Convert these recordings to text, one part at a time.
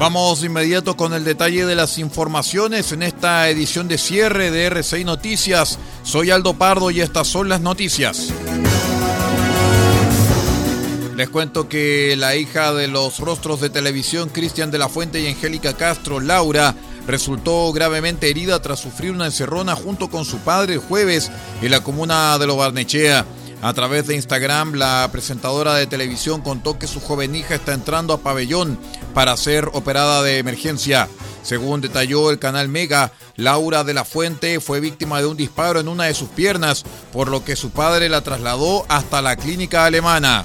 Vamos inmediato con el detalle de las informaciones en esta edición de cierre de RCI Noticias. Soy Aldo Pardo y estas son las noticias. Les cuento que la hija de los rostros de televisión Cristian de la Fuente y Angélica Castro, Laura, resultó gravemente herida tras sufrir una encerrona junto con su padre el jueves en la comuna de Lo Barnechea. A través de Instagram, la presentadora de televisión contó que su joven hija está entrando a pabellón para ser operada de emergencia. Según detalló el canal Mega, Laura de la Fuente fue víctima de un disparo en una de sus piernas, por lo que su padre la trasladó hasta la clínica alemana.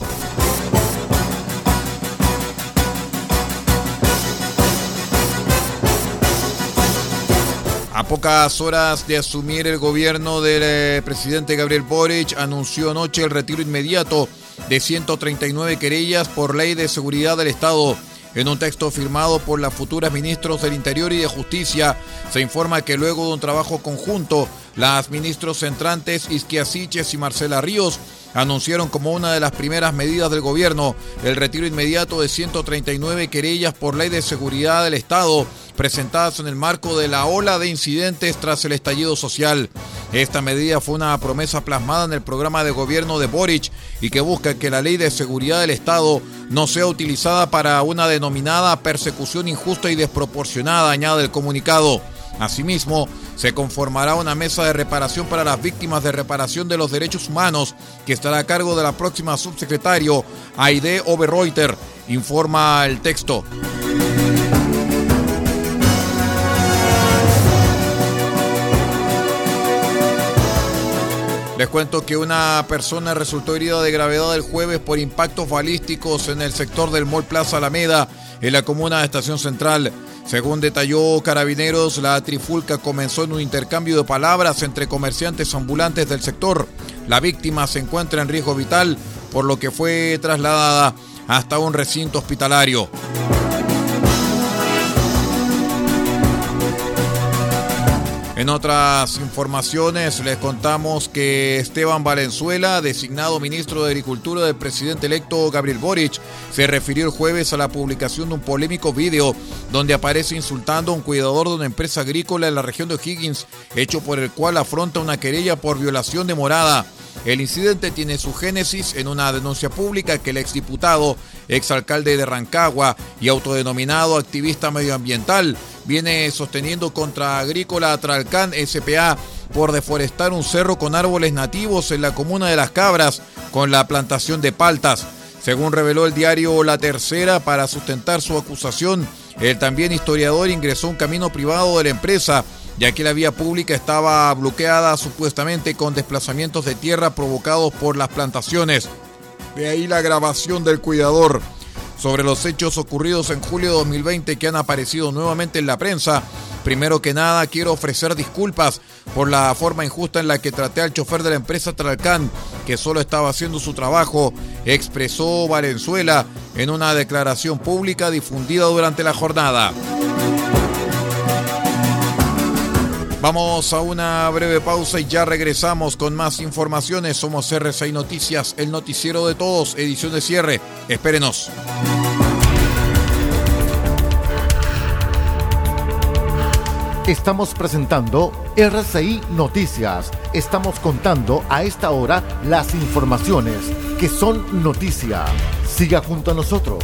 A pocas horas de asumir el gobierno del eh, presidente Gabriel Boric, anunció anoche el retiro inmediato de 139 querellas por ley de seguridad del Estado. En un texto firmado por las futuras ministros del Interior y de Justicia, se informa que luego de un trabajo conjunto, las ministros entrantes Isquiasiches y Marcela Ríos anunciaron como una de las primeras medidas del gobierno el retiro inmediato de 139 querellas por ley de seguridad del Estado presentadas en el marco de la ola de incidentes tras el estallido social. Esta medida fue una promesa plasmada en el programa de gobierno de Boric y que busca que la ley de seguridad del Estado no sea utilizada para una denominada persecución injusta y desproporcionada, añade el comunicado. Asimismo, se conformará una mesa de reparación para las víctimas de reparación de los derechos humanos que estará a cargo de la próxima subsecretario Aide Oberreuter, informa el texto. Les cuento que una persona resultó herida de gravedad el jueves por impactos balísticos en el sector del Mall Plaza Alameda, en la comuna de Estación Central. Según detalló Carabineros, la trifulca comenzó en un intercambio de palabras entre comerciantes ambulantes del sector. La víctima se encuentra en riesgo vital, por lo que fue trasladada hasta un recinto hospitalario. En otras informaciones les contamos que Esteban Valenzuela, designado ministro de Agricultura del presidente electo Gabriel Boric, se refirió el jueves a la publicación de un polémico video donde aparece insultando a un cuidador de una empresa agrícola en la región de O'Higgins, hecho por el cual afronta una querella por violación de morada. El incidente tiene su génesis en una denuncia pública que el exdiputado, exalcalde de Rancagua y autodenominado activista medioambiental viene sosteniendo contra Agrícola Tralcán SPA por deforestar un cerro con árboles nativos en la comuna de Las Cabras con la plantación de paltas. Según reveló el diario La Tercera, para sustentar su acusación, el también historiador ingresó un camino privado de la empresa ya que la vía pública estaba bloqueada supuestamente con desplazamientos de tierra provocados por las plantaciones. De ahí la grabación del cuidador sobre los hechos ocurridos en julio de 2020 que han aparecido nuevamente en la prensa. Primero que nada, quiero ofrecer disculpas por la forma injusta en la que traté al chofer de la empresa Tralcán, que solo estaba haciendo su trabajo, expresó Valenzuela en una declaración pública difundida durante la jornada. Vamos a una breve pausa y ya regresamos con más informaciones. Somos R6 Noticias, el noticiero de todos, edición de cierre. Espérenos. Estamos presentando RCI Noticias. Estamos contando a esta hora las informaciones que son noticia. Siga junto a nosotros.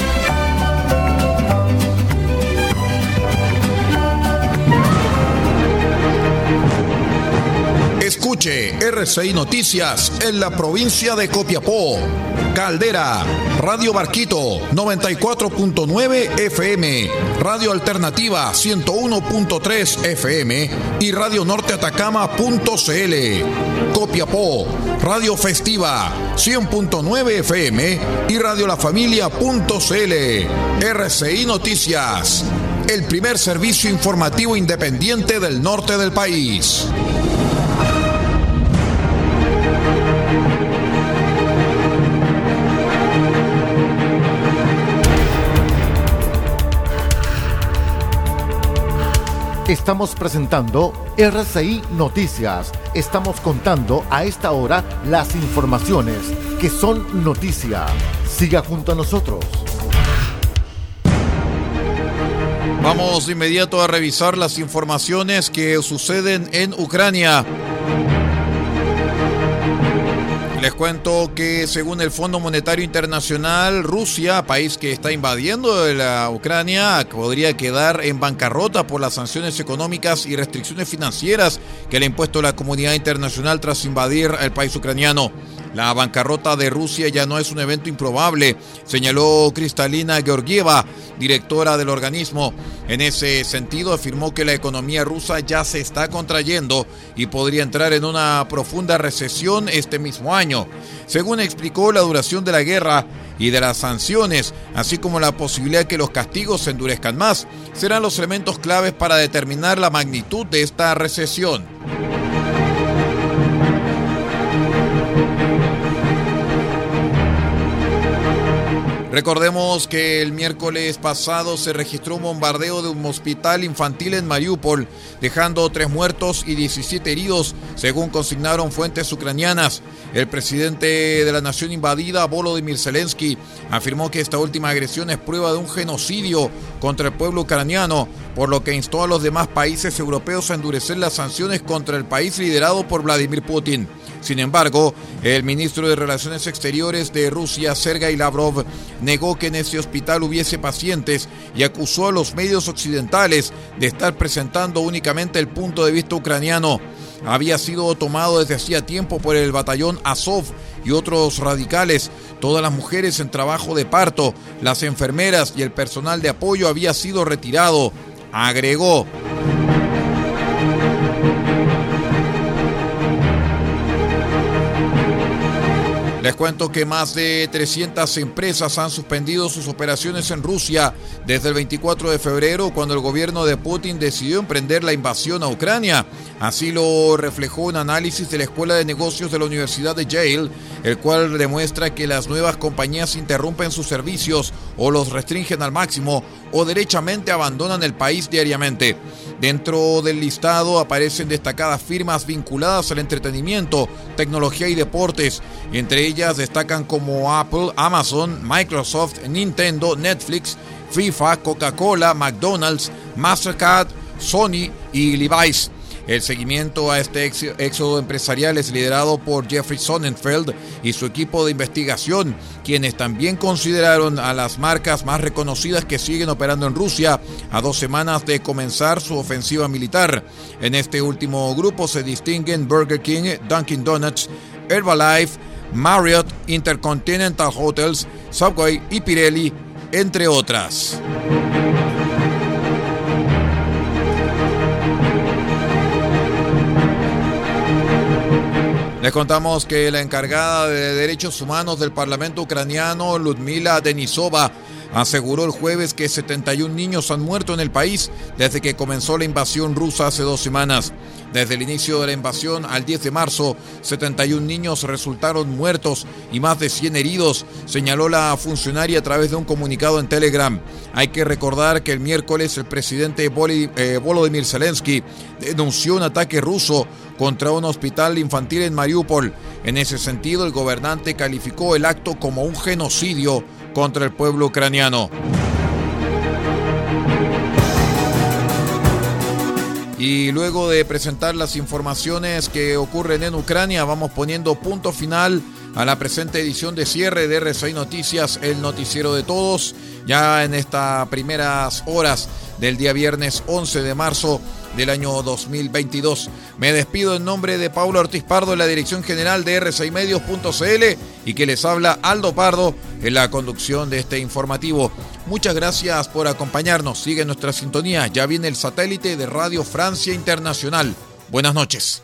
Escuche RCI Noticias en la provincia de Copiapó. Caldera, Radio Barquito 94.9 FM, Radio Alternativa 101.3 FM y Radio Norte Atacama.cl. Copiapó, Radio Festiva 100.9 FM y Radio La Familia.cl. RCI Noticias, el primer servicio informativo independiente del norte del país. Estamos presentando RCI Noticias. Estamos contando a esta hora las informaciones que son noticia. Siga junto a nosotros. Vamos de inmediato a revisar las informaciones que suceden en Ucrania. Les cuento que según el Fondo Monetario Internacional, Rusia, país que está invadiendo la Ucrania, podría quedar en bancarrota por las sanciones económicas y restricciones financieras que le ha impuesto la comunidad internacional tras invadir el país ucraniano. La bancarrota de Rusia ya no es un evento improbable, señaló Cristalina Georgieva, directora del organismo. En ese sentido, afirmó que la economía rusa ya se está contrayendo y podría entrar en una profunda recesión este mismo año. Según explicó, la duración de la guerra y de las sanciones, así como la posibilidad que los castigos se endurezcan más, serán los elementos claves para determinar la magnitud de esta recesión. Recordemos que el miércoles pasado se registró un bombardeo de un hospital infantil en Mariupol, dejando tres muertos y 17 heridos, según consignaron fuentes ucranianas. El presidente de la nación invadida, Volodymyr Zelensky, afirmó que esta última agresión es prueba de un genocidio contra el pueblo ucraniano, por lo que instó a los demás países europeos a endurecer las sanciones contra el país liderado por Vladimir Putin. Sin embargo, el ministro de Relaciones Exteriores de Rusia, Sergei Lavrov, negó que en ese hospital hubiese pacientes y acusó a los medios occidentales de estar presentando únicamente el punto de vista ucraniano. Había sido tomado desde hacía tiempo por el batallón Azov y otros radicales. Todas las mujeres en trabajo de parto, las enfermeras y el personal de apoyo había sido retirado, agregó. Les cuento que más de 300 empresas han suspendido sus operaciones en Rusia desde el 24 de febrero, cuando el gobierno de Putin decidió emprender la invasión a Ucrania. Así lo reflejó un análisis de la Escuela de Negocios de la Universidad de Yale, el cual demuestra que las nuevas compañías interrumpen sus servicios o los restringen al máximo o derechamente abandonan el país diariamente. Dentro del listado aparecen destacadas firmas vinculadas al entretenimiento, tecnología y deportes. Entre ellas destacan como Apple, Amazon, Microsoft, Nintendo, Netflix, FIFA, Coca-Cola, McDonald's, Mastercard, Sony y Levi's. El seguimiento a este éxodo empresarial es liderado por Jeffrey Sonnenfeld y su equipo de investigación, quienes también consideraron a las marcas más reconocidas que siguen operando en Rusia a dos semanas de comenzar su ofensiva militar. En este último grupo se distinguen Burger King, Dunkin' Donuts, Herbalife, Marriott, Intercontinental Hotels, Subway y Pirelli, entre otras. Les contamos que la encargada de Derechos Humanos del Parlamento ucraniano, Ludmila Denisova, aseguró el jueves que 71 niños han muerto en el país desde que comenzó la invasión rusa hace dos semanas. Desde el inicio de la invasión al 10 de marzo, 71 niños resultaron muertos y más de 100 heridos, señaló la funcionaria a través de un comunicado en Telegram. Hay que recordar que el miércoles el presidente eh, Volodymyr Zelensky denunció un ataque ruso contra un hospital infantil en Mariupol. En ese sentido, el gobernante calificó el acto como un genocidio contra el pueblo ucraniano. Y luego de presentar las informaciones que ocurren en Ucrania, vamos poniendo punto final a la presente edición de cierre de RCI Noticias, el noticiero de todos, ya en estas primeras horas del día viernes 11 de marzo del año 2022. Me despido en nombre de Paulo Ortiz Pardo en la dirección general de r6medios.cl y que les habla Aldo Pardo en la conducción de este informativo. Muchas gracias por acompañarnos. Sigue nuestra sintonía. Ya viene el satélite de Radio Francia Internacional. Buenas noches.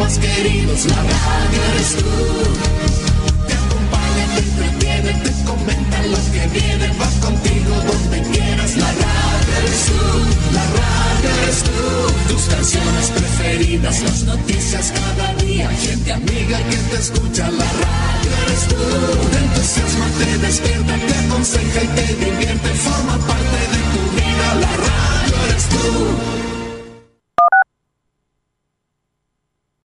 Más queridos, la radio eres tú